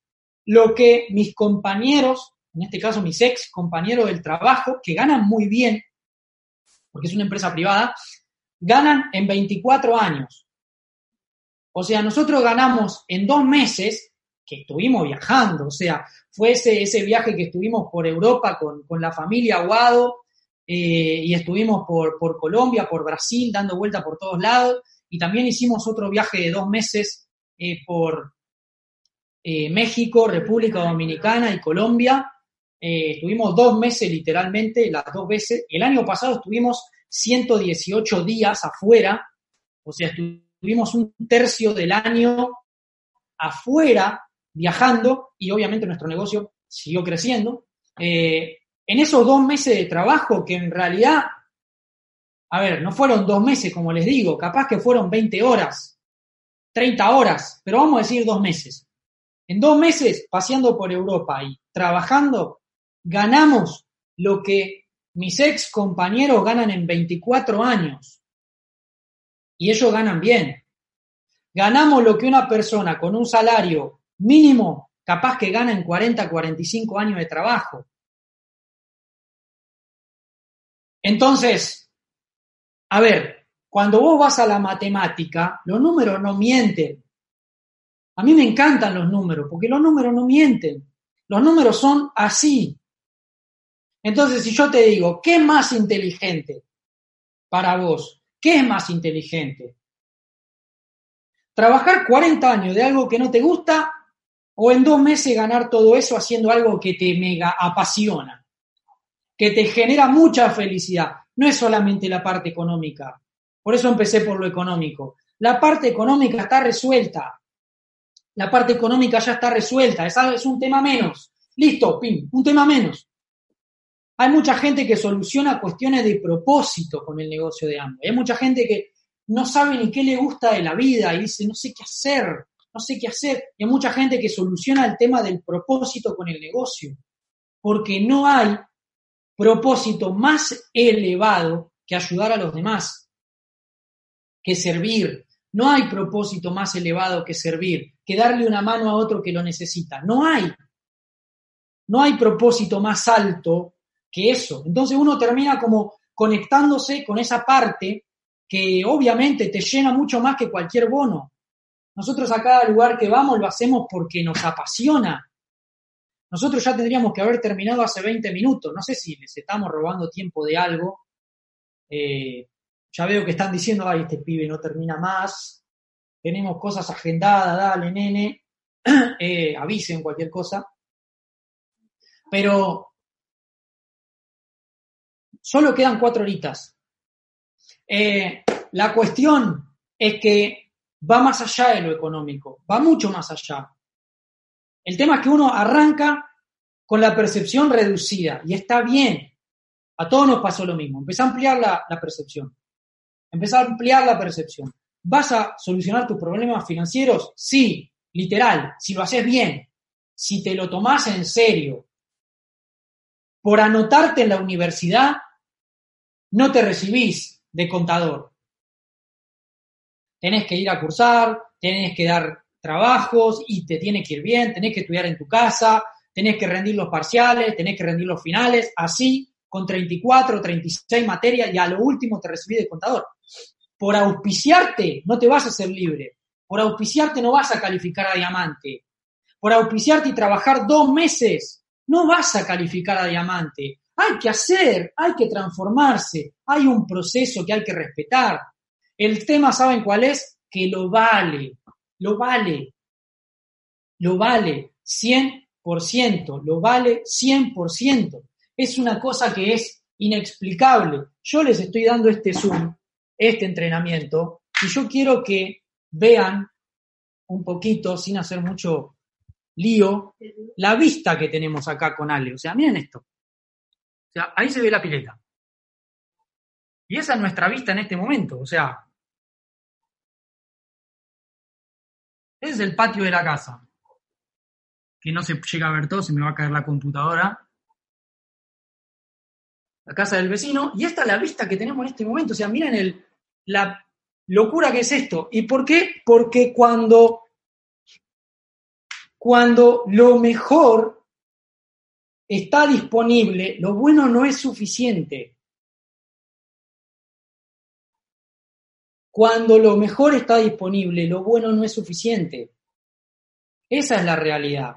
lo que mis compañeros, en este caso mis ex compañeros del trabajo, que ganan muy bien, porque es una empresa privada, ganan en 24 años. O sea, nosotros ganamos en dos meses que estuvimos viajando, o sea, fue ese, viaje que estuvimos por Europa con, con la familia Aguado, eh, y estuvimos por, por Colombia, por Brasil, dando vuelta por todos lados, y también hicimos otro viaje de dos meses eh, por eh, México, República Dominicana y Colombia. Estuvimos dos meses literalmente, las dos veces. El año pasado estuvimos 118 días afuera, o sea, estuvimos un tercio del año afuera viajando y obviamente nuestro negocio siguió creciendo. Eh, en esos dos meses de trabajo, que en realidad, a ver, no fueron dos meses, como les digo, capaz que fueron 20 horas, 30 horas, pero vamos a decir dos meses. En dos meses, paseando por Europa y trabajando, ganamos lo que mis ex compañeros ganan en 24 años. Y ellos ganan bien. Ganamos lo que una persona con un salario mínimo capaz que gana en 40, 45 años de trabajo. Entonces, a ver, cuando vos vas a la matemática, los números no mienten. A mí me encantan los números, porque los números no mienten. Los números son así. Entonces, si yo te digo, ¿qué es más inteligente para vos? ¿Qué es más inteligente? ¿Trabajar 40 años de algo que no te gusta o en dos meses ganar todo eso haciendo algo que te mega apasiona? Que te genera mucha felicidad. No es solamente la parte económica. Por eso empecé por lo económico. La parte económica está resuelta. La parte económica ya está resuelta. Es, es un tema menos. Listo, pim, un tema menos. Hay mucha gente que soluciona cuestiones de propósito con el negocio de Amway. Hay mucha gente que no sabe ni qué le gusta de la vida y dice, no sé qué hacer, no sé qué hacer. Y hay mucha gente que soluciona el tema del propósito con el negocio, porque no hay propósito más elevado que ayudar a los demás, que servir. No hay propósito más elevado que servir, que darle una mano a otro que lo necesita. No hay. No hay propósito más alto que eso. Entonces uno termina como conectándose con esa parte que obviamente te llena mucho más que cualquier bono. Nosotros a cada lugar que vamos lo hacemos porque nos apasiona. Nosotros ya tendríamos que haber terminado hace 20 minutos. No sé si les estamos robando tiempo de algo. Eh, ya veo que están diciendo, ay, este pibe no termina más. Tenemos cosas agendadas, dale, nene. eh, avisen cualquier cosa. Pero Solo quedan cuatro horitas. Eh, la cuestión es que va más allá de lo económico, va mucho más allá. El tema es que uno arranca con la percepción reducida y está bien. A todos nos pasó lo mismo. Empieza a ampliar la, percepción. Empieza a ampliar la percepción. ¿Vas a solucionar tus problemas financieros? Sí, literal, si lo haces bien, si te lo tomás en serio. Por anotarte en la universidad, no te recibís de contador. Tenés que ir a cursar, tenés que dar trabajos y te tiene que ir bien, tenés que estudiar en tu casa, tenés que rendir los parciales, tenés que rendir los finales, así, con 34, 36 materias y a lo último te recibís de contador. Por auspiciarte no te vas a ser libre. Por auspiciarte no vas a calificar a diamante. Por auspiciarte y trabajar dos meses no vas a calificar a diamante. Hay que hacer, hay que transformarse, hay un proceso que hay que respetar. El tema, ¿saben cuál es? Que lo vale, lo vale, lo vale 100%, lo vale 100%. Es una cosa que es inexplicable. Yo les estoy dando este Zoom, este entrenamiento, y yo quiero que vean un poquito, sin hacer mucho lío, la vista que tenemos acá con Ale. O sea, miren esto sea, ahí se ve la pileta. Y esa es nuestra vista en este momento. O sea, ese es el patio de la casa. Que no se llega a ver todo, se me va a caer la computadora. La casa del vecino. Y esta es la vista que tenemos en este momento. O sea, miren el, la locura que es esto. ¿Y por qué? Porque cuando, cuando lo mejor está disponible, lo bueno no es suficiente. Cuando lo mejor está disponible, lo bueno no es suficiente. Esa es la realidad.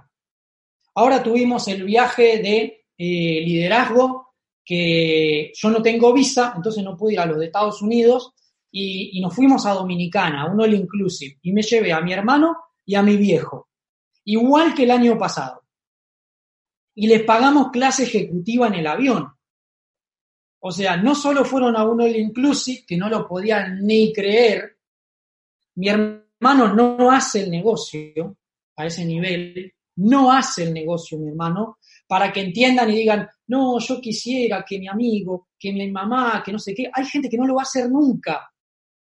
Ahora tuvimos el viaje de eh, liderazgo, que yo no tengo visa, entonces no pude ir a los de Estados Unidos, y, y nos fuimos a Dominicana, un All Inclusive, y me llevé a mi hermano y a mi viejo, igual que el año pasado y les pagamos clase ejecutiva en el avión. O sea, no solo fueron a un All Inclusive, que no lo podían ni creer, mi hermano no hace el negocio a ese nivel, no hace el negocio mi hermano, para que entiendan y digan, no, yo quisiera que mi amigo, que mi mamá, que no sé qué, hay gente que no lo va a hacer nunca.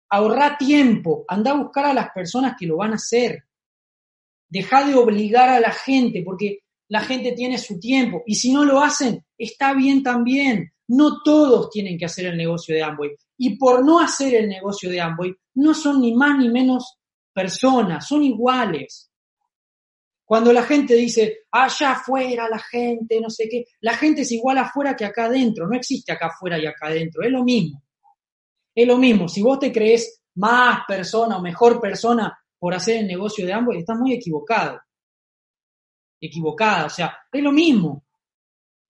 Ahorra tiempo, anda a buscar a las personas que lo van a hacer. Deja de obligar a la gente, porque la gente tiene su tiempo y si no lo hacen, está bien también. No todos tienen que hacer el negocio de Amway. Y por no hacer el negocio de Amway, no son ni más ni menos personas, son iguales. Cuando la gente dice, allá afuera la gente, no sé qué, la gente es igual afuera que acá adentro, no existe acá afuera y acá adentro, es lo mismo. Es lo mismo, si vos te crees más persona o mejor persona por hacer el negocio de ambos, estás muy equivocado. Equivocada, o sea, es lo mismo.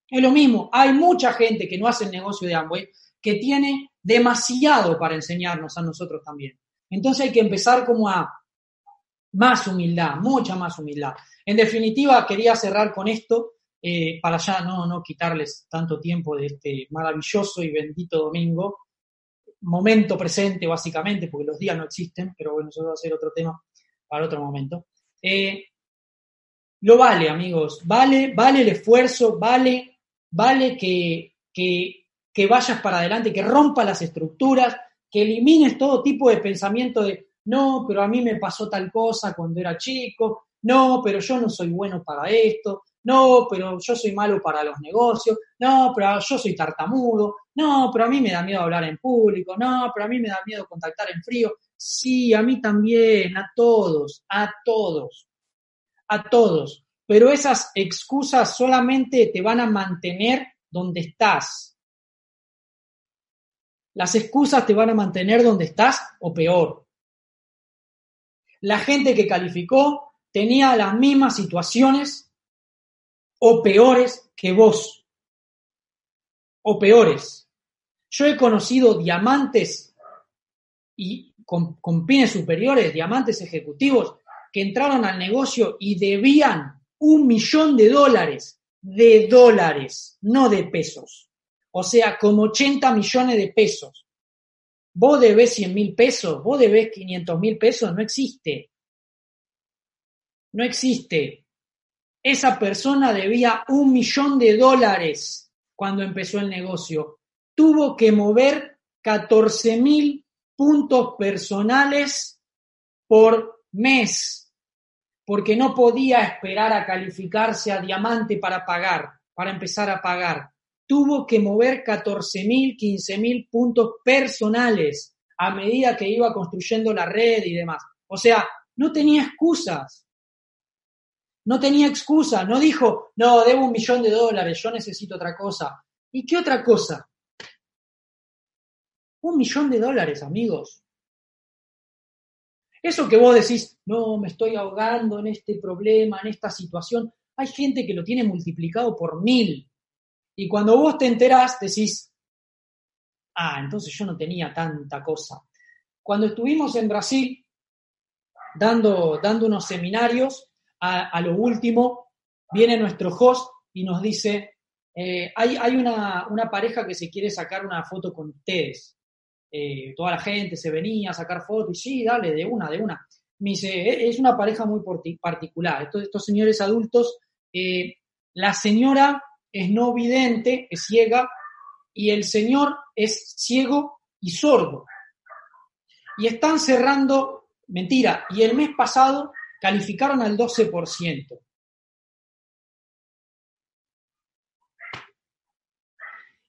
Es lo mismo. Hay mucha gente que no hace el negocio de Amway que tiene demasiado para enseñarnos a nosotros también. Entonces hay que empezar como a más humildad, mucha más humildad. En definitiva, quería cerrar con esto eh, para ya no, no quitarles tanto tiempo de este maravilloso y bendito domingo, momento presente básicamente, porque los días no existen, pero bueno, eso va a ser otro tema para otro momento. Eh, lo vale, amigos, vale, vale el esfuerzo, vale, vale que, que, que vayas para adelante, que rompa las estructuras, que elimines todo tipo de pensamiento de no, pero a mí me pasó tal cosa cuando era chico, no, pero yo no soy bueno para esto, no, pero yo soy malo para los negocios, no, pero yo soy tartamudo, no, pero a mí me da miedo hablar en público, no, pero a mí me da miedo contactar en frío. Sí, a mí también, a todos, a todos, a todos. Pero esas excusas solamente te van a mantener donde estás. Las excusas te van a mantener donde estás o peor la gente que calificó tenía las mismas situaciones o peores que vos. O peores. Yo he conocido diamantes y con, con pines superiores, diamantes ejecutivos, que entraron al negocio y debían un millón de dólares, de dólares, no de pesos. O sea, como 80 millones de pesos. Vos debés 100 mil pesos, vos debés 500 mil pesos, no existe. No existe. Esa persona debía un millón de dólares cuando empezó el negocio. Tuvo que mover 14 mil puntos personales por mes, porque no podía esperar a calificarse a diamante para pagar, para empezar a pagar tuvo que mover 14 mil, 15 mil puntos personales a medida que iba construyendo la red y demás. O sea, no tenía excusas. No tenía excusa, no dijo, no, debo un millón de dólares, yo necesito otra cosa. ¿Y qué otra cosa? Un millón de dólares, amigos. Eso que vos decís, no, me estoy ahogando en este problema, en esta situación, hay gente que lo tiene multiplicado por mil. Y cuando vos te enterás, decís, ah, entonces yo no tenía tanta cosa. Cuando estuvimos en Brasil dando, dando unos seminarios, a, lo último viene nuestro host y nos dice, eh, hay, hay una, una, pareja que se quiere sacar una foto con ustedes. Eh, toda la gente se venía a sacar fotos y sí, dale, de una, de una. Me dice, e, es una pareja muy particular. Estos, estos señores adultos, eh, la señora es no vidente, es ciega, y el Señor es ciego y sordo. Y están cerrando, mentira, y el mes pasado calificaron al 12%.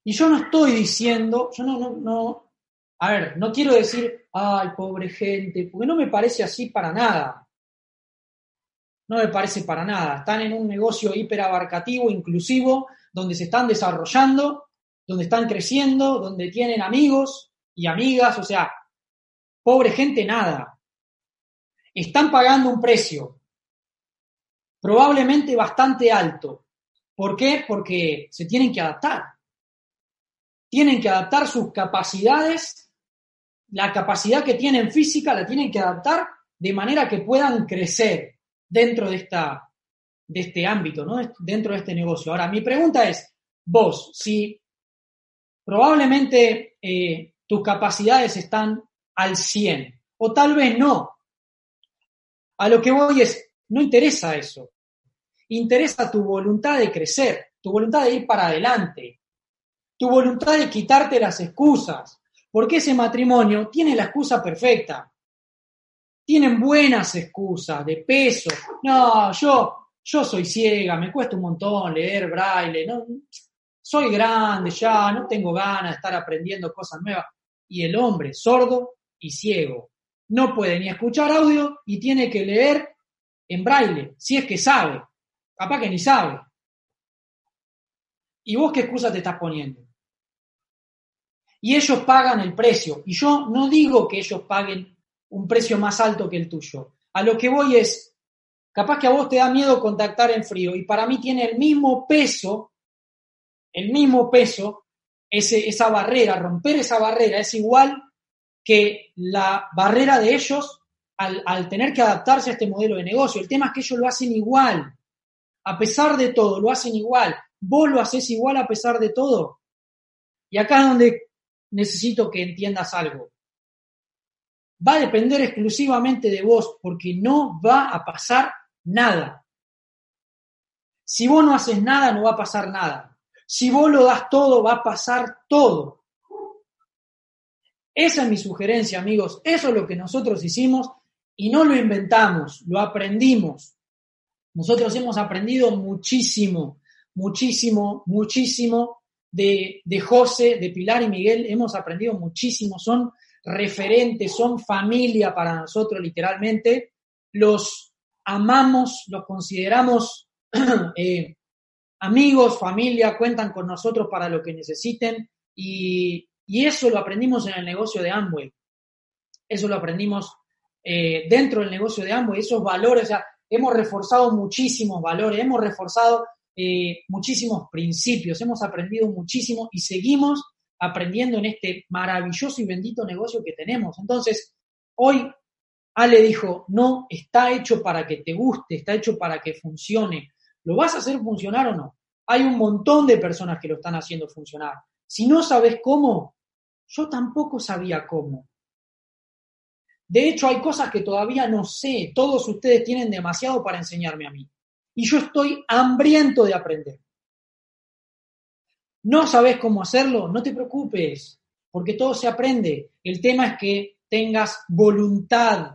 Y yo no estoy diciendo, yo no, no, no, a ver, no quiero decir, ay, pobre gente, porque no me parece así para nada. No me parece para nada. Están en un negocio hiperabarcativo, inclusivo, donde se están desarrollando, donde están creciendo, donde tienen amigos y amigas, o sea, pobre gente nada. Están pagando un precio, probablemente bastante alto. ¿Por qué? Porque se tienen que adaptar. Tienen que adaptar sus capacidades, la capacidad que tienen física la tienen que adaptar de manera que puedan crecer dentro de, esta, de este ámbito, ¿no? dentro de este negocio. Ahora, mi pregunta es, vos, si probablemente eh, tus capacidades están al 100, o tal vez no, a lo que voy es, no interesa eso, interesa tu voluntad de crecer, tu voluntad de ir para adelante, tu voluntad de quitarte las excusas, porque ese matrimonio tiene la excusa perfecta tienen buenas excusas de peso. No, yo, yo soy ciega, me cuesta un montón leer braille, no, soy grande ya, no tengo ganas de estar aprendiendo cosas nuevas. Y el hombre, sordo y ciego, no puede ni escuchar audio y tiene que leer en braille, si es que sabe, capaz que ni sabe. ¿Y vos qué excusa te estás poniendo? Y ellos pagan el precio. Y yo no digo que ellos paguen un precio más alto que el tuyo. A lo que voy es, capaz que a vos te da miedo contactar en frío y para mí tiene el mismo peso, el mismo peso, esa barrera, romper esa barrera es igual que la barrera de ellos al, al tener que adaptarse a este modelo de negocio. El tema es que ellos lo hacen igual. A pesar de todo, lo hacen igual. Vos lo haces igual a pesar de todo. Y acá es donde necesito que entiendas algo. Va a depender exclusivamente de vos porque no va a pasar nada. Si vos no haces nada, no va a pasar nada. Si vos lo das todo, va a pasar todo. Esa es mi sugerencia, amigos. Eso es lo que nosotros hicimos y no lo inventamos, lo aprendimos. Nosotros hemos aprendido muchísimo, muchísimo, muchísimo de, de José, de Pilar y Miguel. Hemos aprendido muchísimo. Son referentes, son familia para nosotros literalmente. Los amamos, los consideramos eh, amigos, familia, cuentan con nosotros para lo que necesiten y, y, eso lo aprendimos en el negocio de Amway. Eso lo aprendimos eh, dentro del negocio de Amway, esos valores, o sea, hemos reforzado muchísimos valores, hemos reforzado eh, muchísimos principios, hemos aprendido muchísimo y seguimos aprendiendo en este maravilloso y bendito negocio que tenemos. Entonces, hoy Ale dijo, no, está hecho para que te guste, está hecho para que funcione. ¿Lo vas a hacer funcionar o no? Hay un montón de personas que lo están haciendo funcionar. Si no sabes cómo, yo tampoco sabía cómo. De hecho, hay cosas que todavía no sé. Todos ustedes tienen demasiado para enseñarme a mí. Y yo estoy hambriento de aprender. ¿No sabes cómo hacerlo? No te preocupes, porque todo se aprende. El tema es que tengas voluntad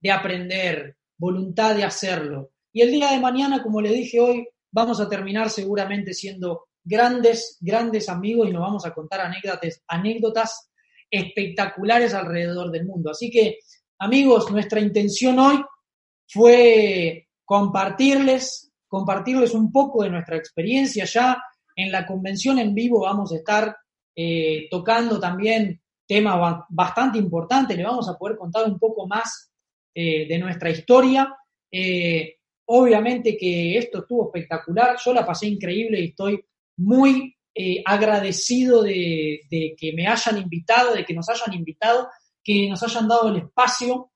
de aprender, voluntad de hacerlo. Y el día de mañana, como le dije hoy, vamos a terminar seguramente siendo grandes, grandes amigos y nos vamos a contar anécdotas, anécdotas espectaculares alrededor del mundo. Así que, amigos, nuestra intención hoy fue compartirles, compartirles un poco de nuestra experiencia. Ya en la convención en vivo vamos a estar eh, tocando también temas bastante importantes, le vamos a poder contar un poco más eh, de nuestra historia. Eh, obviamente que esto estuvo espectacular, yo la pasé increíble y estoy muy agradecido de, de, que me hayan invitado, de que nos hayan invitado, que nos hayan dado el espacio,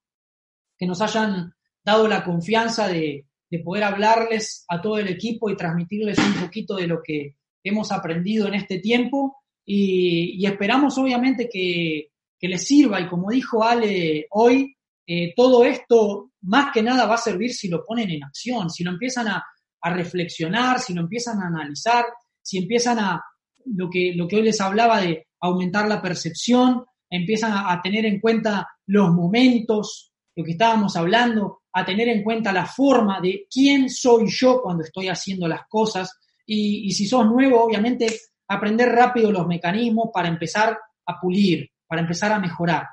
que nos hayan dado la confianza de, de poder hablarles a todo el equipo y transmitirles un poquito de lo que hemos aprendido en este tiempo. Y, esperamos obviamente que, les sirva. Y como dijo Ale hoy, eh, todo esto más que nada va a servir si lo ponen en acción, si lo empiezan a, reflexionar, si lo empiezan a analizar, si empiezan a lo que, lo que hoy les hablaba de aumentar la percepción, empiezan a tener en cuenta los momentos, lo que estábamos hablando, a tener en cuenta la forma de quién soy yo cuando estoy haciendo las cosas, y, si sos nuevo, obviamente, aprender rápido los mecanismos para empezar a pulir, para empezar a mejorar.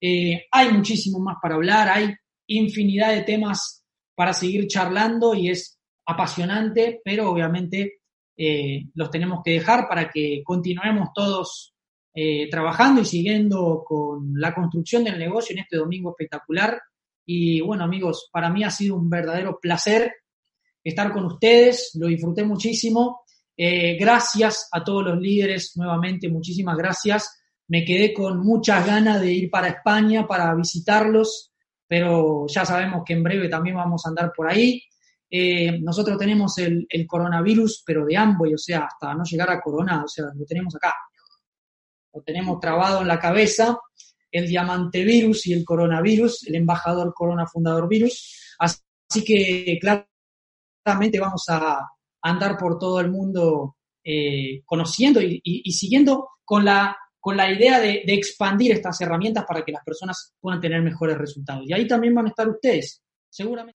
Eh, hay muchísimo más para hablar, hay infinidad de temas para seguir charlando y es apasionante, pero obviamente eh, los tenemos que dejar para que continuemos todos eh, trabajando y siguiendo con la construcción del negocio en este domingo espectacular. Y bueno, amigos, para mí ha sido un verdadero placer estar con ustedes, lo disfruté muchísimo. Eh, gracias a todos los líderes, nuevamente, muchísimas gracias. Me quedé con muchas ganas de ir para España para visitarlos, pero ya sabemos que en breve también vamos a andar por ahí. Eh, nosotros tenemos el, coronavirus, pero de Amway, o sea, hasta no llegar a corona, o sea, lo tenemos acá. Lo tenemos trabado en la cabeza, el diamante virus y el coronavirus, el embajador corona fundador virus. Así que, claro, vamos a andar por todo el mundo eh, conociendo y, siguiendo con la, con la idea de, de, expandir estas herramientas para que las personas puedan tener mejores resultados. Y ahí también van a estar ustedes, seguramente.